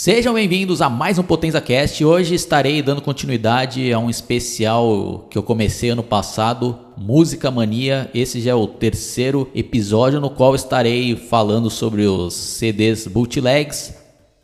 Sejam bem-vindos a mais um Potenza Cast. Hoje estarei dando continuidade a um especial que eu comecei ano passado, Música Mania. Esse já é o terceiro episódio no qual estarei falando sobre os CDs bootlegs,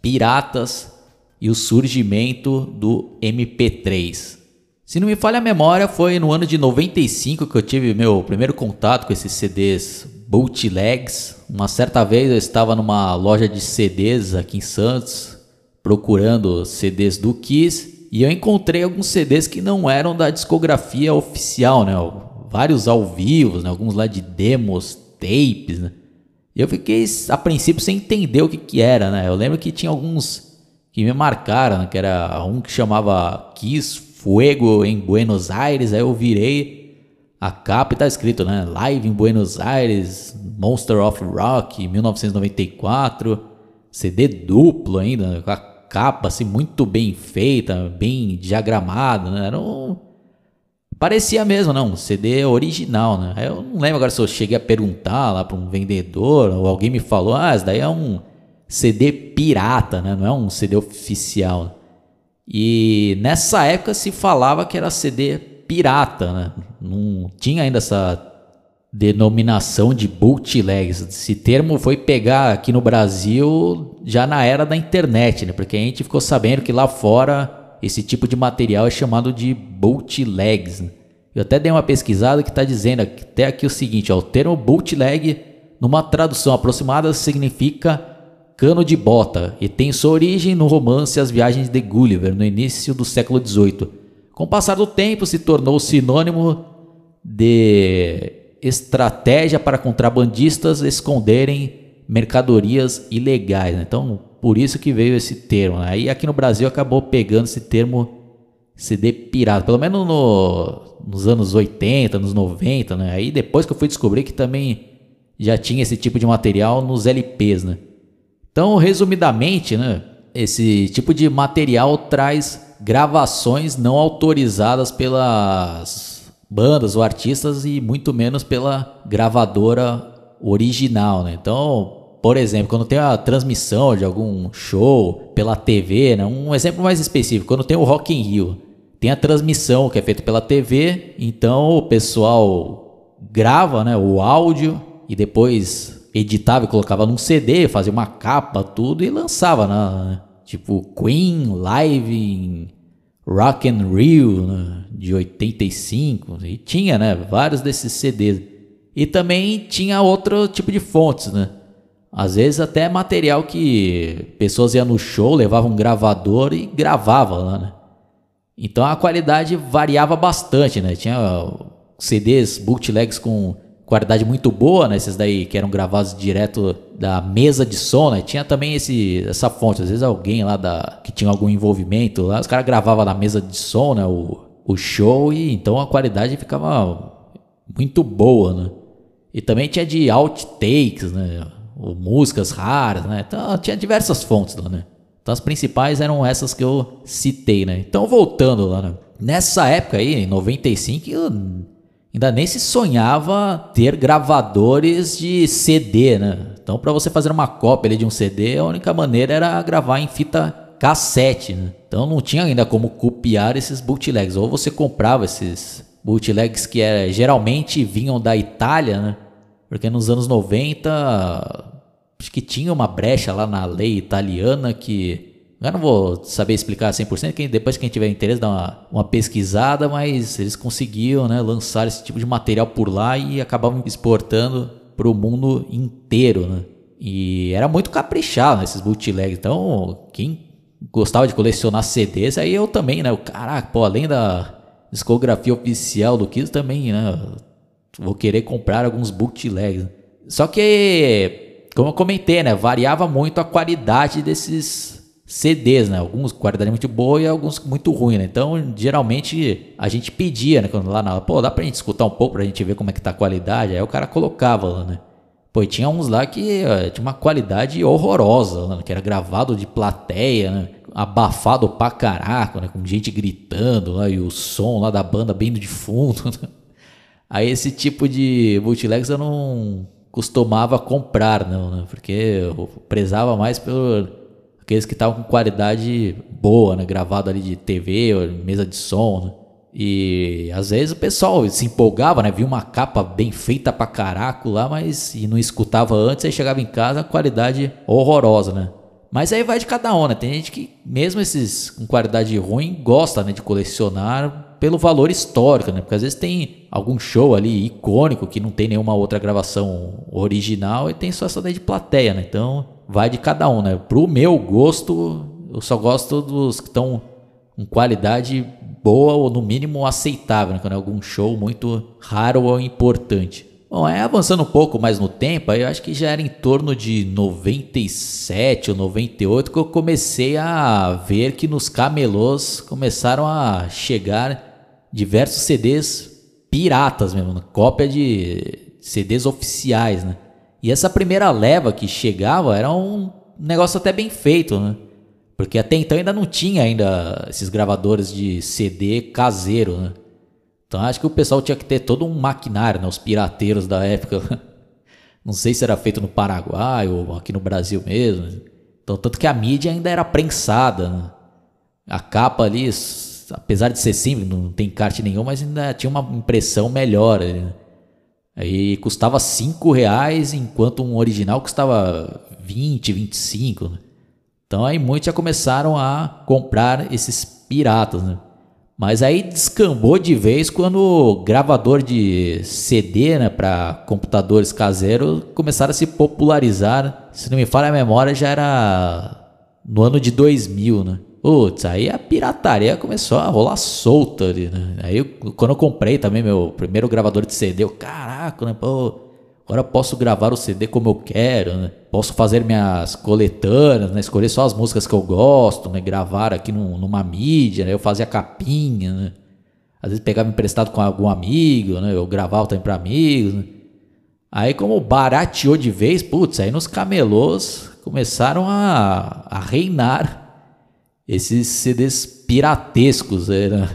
piratas e o surgimento do MP3. Se não me falha a memória, foi no ano de 95 que eu tive meu primeiro contato com esses CDs bootlegs. Uma certa vez eu estava numa loja de CDs aqui em Santos, procurando CDs do Kiss e eu encontrei alguns CDs que não eram da discografia oficial, né? Vários ao vivo, né? alguns lá de demos, tapes, né? E eu fiquei a princípio sem entender o que que era, né? Eu lembro que tinha alguns que me marcaram, né? que era um que chamava Kiss Fuego em Buenos Aires, aí eu virei a capa e tá escrito, né? Live em Buenos Aires, Monster of Rock, 1994. CD duplo ainda, com a capa assim muito bem feita, bem diagramada, né? Era um... Parecia mesmo, não, um CD original, né? Eu não lembro agora se eu cheguei a perguntar lá para um vendedor ou alguém me falou, ah, isso daí é um CD pirata, né? Não é um CD oficial. E nessa época se falava que era CD pirata, né? Não tinha ainda essa denominação de bootlegs. Esse termo foi pegar aqui no Brasil já na era da internet, né? Porque a gente ficou sabendo que lá fora esse tipo de material é chamado de bootlegs. Né? Eu até dei uma pesquisada que está dizendo até aqui o seguinte: ó, o termo bootleg, numa tradução aproximada, significa cano de bota e tem sua origem no romance As Viagens de Gulliver, no início do século XVIII. Com o passar do tempo, se tornou sinônimo de estratégia para contrabandistas esconderem mercadorias ilegais. Né? Então, por isso que veio esse termo. Né? Aí aqui no Brasil acabou pegando esse termo CD pirata, pelo menos no, nos anos 80, nos 90, né? Aí depois que eu fui descobrir que também já tinha esse tipo de material nos LPs, né? Então, resumidamente, né, esse tipo de material traz gravações não autorizadas pelas bandas ou artistas e muito menos pela gravadora original, né? Então, por exemplo, quando tem a transmissão de algum show pela TV, né? Um exemplo mais específico, quando tem o Rock in Rio, tem a transmissão que é feita pela TV, então o pessoal grava, né, o áudio e depois editava e colocava num CD, fazia uma capa, tudo e lançava, né? Tipo Queen live em Rock and Rio, né? de 85, e tinha, né, vários desses CDs. E também tinha outro tipo de fontes, né? Às vezes até material que pessoas iam no show, levavam um gravador e gravavam lá, né? Então a qualidade variava bastante, né? Tinha CDs bootlegs com qualidade muito boa, né? Esses daí que eram gravados direto da mesa de som, né? Tinha também esse, essa fonte. Às vezes alguém lá da, que tinha algum envolvimento lá, os caras gravavam na mesa de som, né? O, o show e então a qualidade ficava muito boa, né? E também tinha de outtakes, né? Ou músicas raras, né? Então tinha diversas fontes lá, né? Então as principais eram essas que eu citei, né? Então voltando lá, né? Nessa época aí, em 95, ainda nem se sonhava ter gravadores de CD, né? Então para você fazer uma cópia de um CD, a única maneira era gravar em fita cassete, né? Então não tinha ainda como copiar esses bootlegs. Ou você comprava esses bootlegs que era, geralmente vinham da Itália, né? Porque nos anos 90 acho que tinha uma brecha lá na lei italiana que eu não vou saber explicar 100%, que depois quem tiver interesse dá uma, uma pesquisada, mas eles conseguiam né, lançar esse tipo de material por lá e acabavam exportando para o mundo inteiro, né? E era muito caprichado nesses bootlegs. Então, quem gostava de colecionar CDs, aí eu também, né? O caraca, pô, além da discografia oficial do Kiss também, né? Vou querer comprar alguns bootlegs. Só que, como eu comentei, né? Variava muito a qualidade desses CDs, né? Alguns qualidade muito boa e alguns muito ruim, né? Então, geralmente a gente pedia, né? Quando lá na, pô, dá pra gente escutar um pouco pra gente ver como é que tá a qualidade. Aí o cara colocava lá, né? Pô, tinha uns lá que ó, tinha uma qualidade horrorosa, né? que era gravado de plateia, né? abafado pra caraca, né? com gente gritando lá, e o som lá da banda bem de fundo. Né? Aí esse tipo de bootlegs eu não costumava comprar, não, né? porque eu prezava mais por aqueles que estavam com qualidade boa, né? Gravado ali de TV, mesa de som, né? E às vezes o pessoal se empolgava, né? Via uma capa bem feita pra caraco lá, mas e não escutava antes, aí chegava em casa, qualidade horrorosa, né? Mas aí vai de cada um, né? Tem gente que, mesmo esses com qualidade ruim, gosta né, de colecionar pelo valor histórico, né? Porque às vezes tem algum show ali icônico que não tem nenhuma outra gravação original e tem só essa daí de plateia, né? Então vai de cada um, né? Pro meu gosto, eu só gosto dos que estão com qualidade boa ou no mínimo aceitável, né? quando é algum show muito raro ou importante. Bom, é avançando um pouco mais no tempo, eu acho que já era em torno de 97 ou 98 que eu comecei a ver que nos camelôs começaram a chegar diversos CDs piratas mesmo, né? cópia de CDs oficiais, né? E essa primeira leva que chegava era um negócio até bem feito, né? Porque até então ainda não tinha ainda esses gravadores de CD caseiro, né? Então acho que o pessoal tinha que ter todo um maquinário, né? Os pirateiros da época. Não sei se era feito no Paraguai ou aqui no Brasil mesmo. Então, tanto que a mídia ainda era prensada. Né? A capa ali, apesar de ser simples, não tem encarte nenhum, mas ainda tinha uma impressão melhor. Né? Aí custava 5 reais, enquanto um original custava 20, 25. Né? Então aí muitos já começaram a comprar esses piratas, né? Mas aí descambou de vez quando o gravador de CD, né, para computadores caseiros começaram a se popularizar. Se não me falha a memória, já era no ano de 2000, né? Putz, aí a pirataria começou a rolar solta ali, né? Aí quando eu comprei também meu primeiro gravador de CD, eu, caraca, né, pô, Agora posso gravar o CD como eu quero, né? Posso fazer minhas coletâneas, né? Escolher só as músicas que eu gosto, né? Gravar aqui num, numa mídia, né? Eu fazia capinha, né? Às vezes pegava emprestado com algum amigo, né? Eu gravava também para amigos, né? Aí como barateou de vez, putz, aí nos camelôs começaram a, a reinar esses CDs piratescos, né?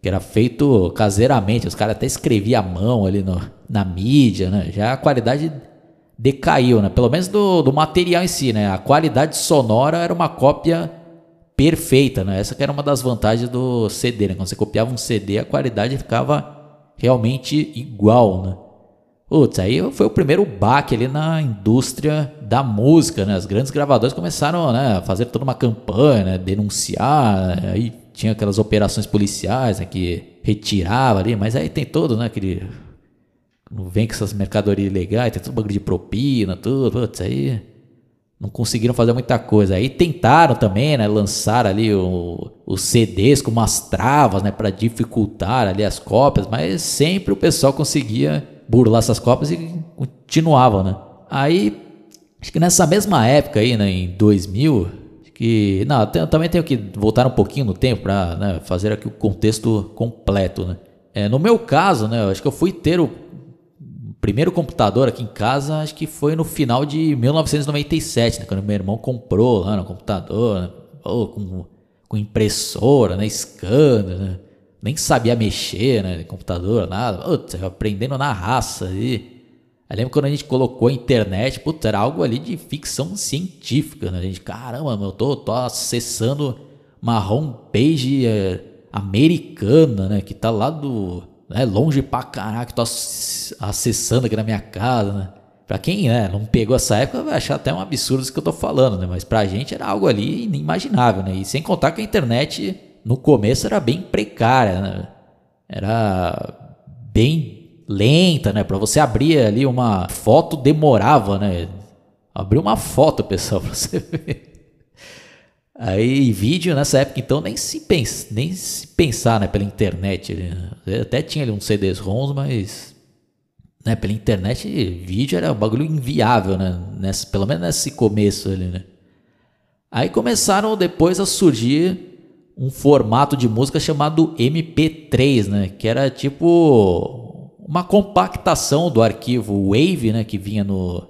que era feito caseiramente, os caras até escreviam à mão ali no, na mídia, né? Já a qualidade decaiu, né? Pelo menos do, do material em si, né? A qualidade sonora era uma cópia perfeita, né? Essa que era uma das vantagens do CD, né? Quando você copiava um CD, a qualidade ficava realmente igual, né? Putz, aí foi o primeiro baque ali na indústria da música, né? As grandes gravadoras começaram né, a fazer toda uma campanha, né? denunciar, né? aí tinha aquelas operações policiais né, que retirava ali, mas aí tem todo, né, aquele não vem com essas mercadorias ilegais, tem tudo bagulho de propina, tudo, putz, aí não conseguiram fazer muita coisa. Aí tentaram também, né, lançar ali o, os CDs com umas travas, né, para dificultar ali as cópias, mas sempre o pessoal conseguia burlar essas cópias e continuava, né? Aí acho que nessa mesma época aí, né, em 2000, que não, eu também tenho que voltar um pouquinho no tempo para né, fazer aqui o contexto completo, né? É, no meu caso, né, acho que eu fui ter o primeiro computador aqui em casa, acho que foi no final de 1997, né, quando meu irmão comprou lá no computador, né, com, com impressora, né, scanner, né, nem sabia mexer, né, computador, nada, Putz, aprendendo na raça aí. Eu lembro quando a gente colocou a internet, putz, era algo ali de ficção científica, né? A gente, caramba, eu tô, tô acessando uma homepage é, americana, né? Que tá lá do. Né, longe pra caraca, tô acessando aqui na minha casa, né? Pra quem né, não pegou essa época, vai achar até um absurdo isso que eu tô falando, né? Mas pra gente era algo ali inimaginável, né? E sem contar que a internet no começo era bem precária, né? Era bem lenta, né? Para você abrir ali uma foto demorava, né? Abrir uma foto, pessoal, para você ver. Aí vídeo nessa época então nem se pensa, nem se pensar, né, pela internet, né? até tinha ali uns CDs ROMs, mas né, pela internet vídeo era um bagulho inviável, né, nessa, pelo menos nesse começo ali, né? Aí começaram depois a surgir um formato de música chamado MP3, né, que era tipo uma compactação do arquivo Wave, né, que vinha no,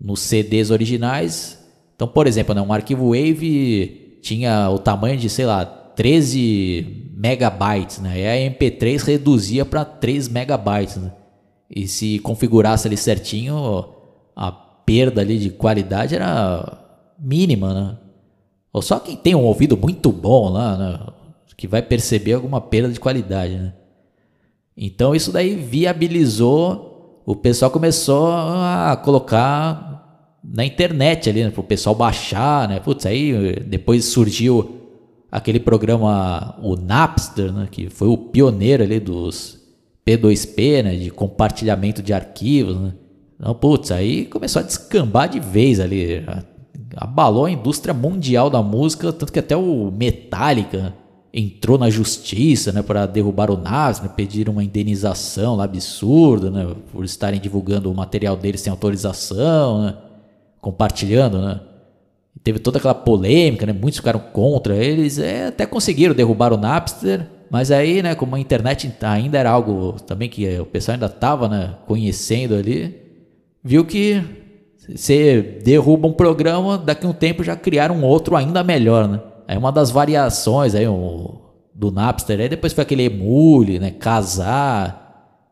nos CDs originais. Então, por exemplo, né, um arquivo Wave tinha o tamanho de, sei lá, 13 megabytes, né? E a MP3 reduzia para 3 megabytes, né? E se configurasse ali certinho, a perda ali de qualidade era mínima, né? Ou só quem tem um ouvido muito bom lá, né? Que vai perceber alguma perda de qualidade, né? Então isso daí viabilizou, o pessoal começou a colocar na internet ali, né? Para o pessoal baixar, né? Putz, aí depois surgiu aquele programa, o Napster, né? Que foi o pioneiro ali dos P2P, né? De compartilhamento de arquivos, né? Então, putz, aí começou a descambar de vez ali abalou a indústria mundial da música, tanto que até o Metallica entrou na justiça, né, para derrubar o Napster, né, pediram uma indenização lá absurda, né, por estarem divulgando o material deles sem autorização, né, compartilhando, né. Teve toda aquela polêmica, né, muitos ficaram contra eles, é, até conseguiram derrubar o Napster, mas aí, né, como a internet ainda era algo também que o pessoal ainda estava, né, conhecendo ali, viu que você derruba um programa, daqui a um tempo já criaram um outro ainda melhor, né? É uma das variações aí um, do Napster, aí depois foi aquele emule, né? Casar.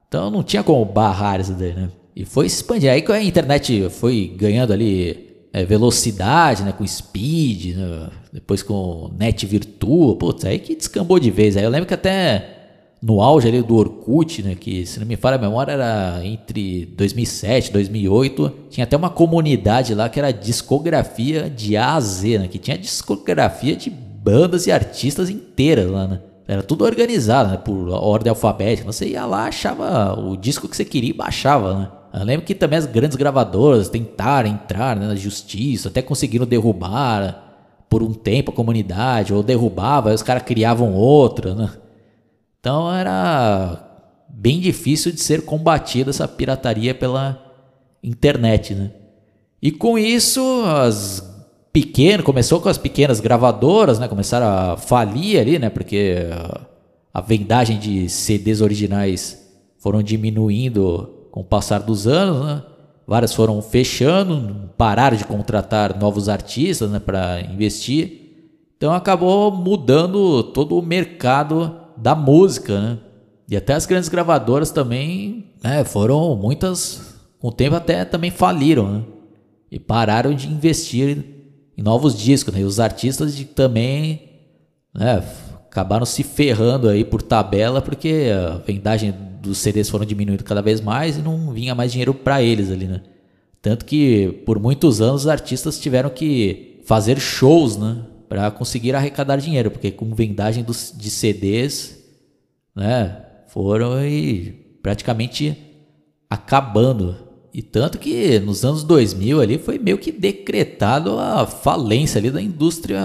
Então não tinha como barrar isso daí, né? E foi se expandir. Aí a internet foi ganhando ali é, velocidade, né? Com speed, né? depois com net virtual. Putz, aí que descambou de vez. Aí eu lembro que até no auge ali do Orkut, né, que se não me falha a memória era entre 2007 e 2008, tinha até uma comunidade lá que era discografia de A a Z, né, que tinha discografia de bandas e artistas inteiras lá, né. Era tudo organizado, né, por ordem alfabética. Você ia lá, achava o disco que você queria e baixava, né. Eu lembro que também as grandes gravadoras tentaram entrar né, na justiça, até conseguiram derrubar por um tempo a comunidade, ou derrubava, aí os caras criavam outra, né. Então era bem difícil de ser combatida essa pirataria pela internet, né? E com isso, as pequenas, começou com as pequenas gravadoras, né? Começaram a falir ali, né? Porque a vendagem de CDs originais foram diminuindo com o passar dos anos, né? Várias foram fechando, pararam de contratar novos artistas, né, para investir. Então acabou mudando todo o mercado da música, né? E até as grandes gravadoras também, né, foram muitas, com o tempo até também faliram, né? E pararam de investir em novos discos, né? E os artistas de, também, né, acabaram se ferrando aí por tabela porque a vendagem dos CDs foram diminuindo cada vez mais e não vinha mais dinheiro para eles ali, né? Tanto que por muitos anos os artistas tiveram que fazer shows, né? Para conseguir arrecadar dinheiro, porque com vendagem dos, de CDs, né, foram e praticamente acabando. E tanto que nos anos 2000 ali foi meio que decretado a falência ali da indústria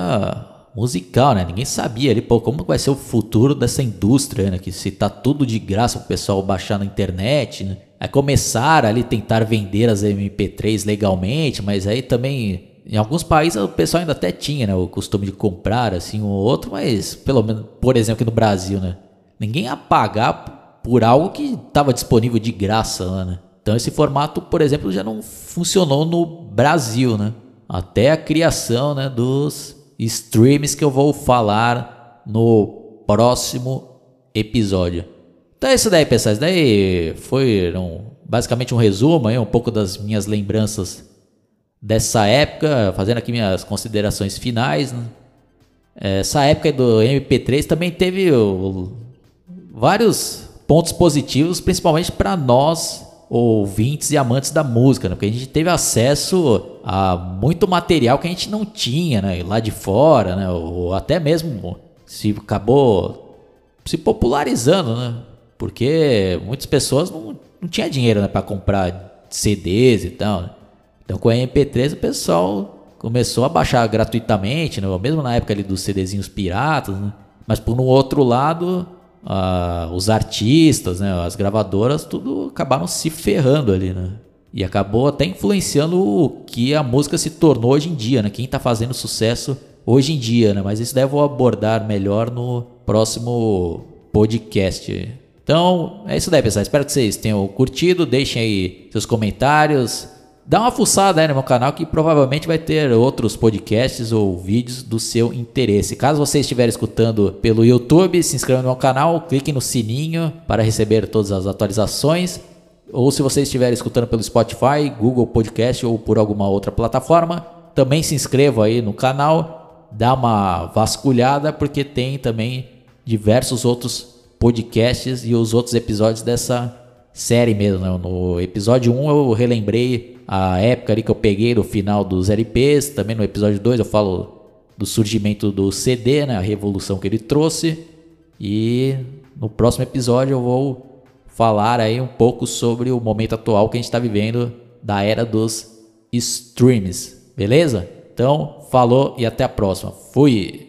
musical, né? Ninguém sabia ali, pô, como vai ser o futuro dessa indústria, né? Que se tá tudo de graça pro pessoal baixar na internet, né? Aí começaram ali tentar vender as MP3 legalmente, mas aí também em alguns países o pessoal ainda até tinha né, o costume de comprar assim um ou outro, mas pelo menos, por exemplo, aqui no Brasil, né? Ninguém ia pagar por algo que estava disponível de graça lá, né? Então esse formato, por exemplo, já não funcionou no Brasil, né? Até a criação né, dos streams que eu vou falar no próximo episódio. Então é isso daí, pessoal. Isso daí foi um, basicamente um resumo, aí, um pouco das minhas lembranças dessa época, fazendo aqui minhas considerações finais, né? essa época do MP3 também teve o, vários pontos positivos, principalmente para nós ouvintes e amantes da música, né? porque a gente teve acesso a muito material que a gente não tinha né? lá de fora, né? ou até mesmo se acabou se popularizando, né? porque muitas pessoas não, não tinham dinheiro né? para comprar CDs e tal. Né? Então com a MP3 o pessoal começou a baixar gratuitamente, né? mesmo na época ali dos CDzinhos piratas, né? mas por um outro lado, os artistas, né? as gravadoras, tudo acabaram se ferrando ali, né? E acabou até influenciando o que a música se tornou hoje em dia, né? Quem está fazendo sucesso hoje em dia, né? Mas isso daí eu vou abordar melhor no próximo podcast. Então, é isso daí, pessoal. Espero que vocês tenham curtido. Deixem aí seus comentários dá uma fuçada aí no meu canal que provavelmente vai ter outros podcasts ou vídeos do seu interesse. Caso você estiver escutando pelo YouTube, se inscreva no meu canal, clique no sininho para receber todas as atualizações. Ou se você estiver escutando pelo Spotify, Google Podcast ou por alguma outra plataforma, também se inscreva aí no canal, dá uma vasculhada porque tem também diversos outros podcasts e os outros episódios dessa série mesmo. Né? No episódio 1 eu relembrei a época ali que eu peguei do final dos LPs, também no episódio 2 eu falo do surgimento do CD, né? a revolução que ele trouxe. E no próximo episódio eu vou falar aí um pouco sobre o momento atual que a gente está vivendo da era dos streams, beleza? Então, falou e até a próxima. Fui!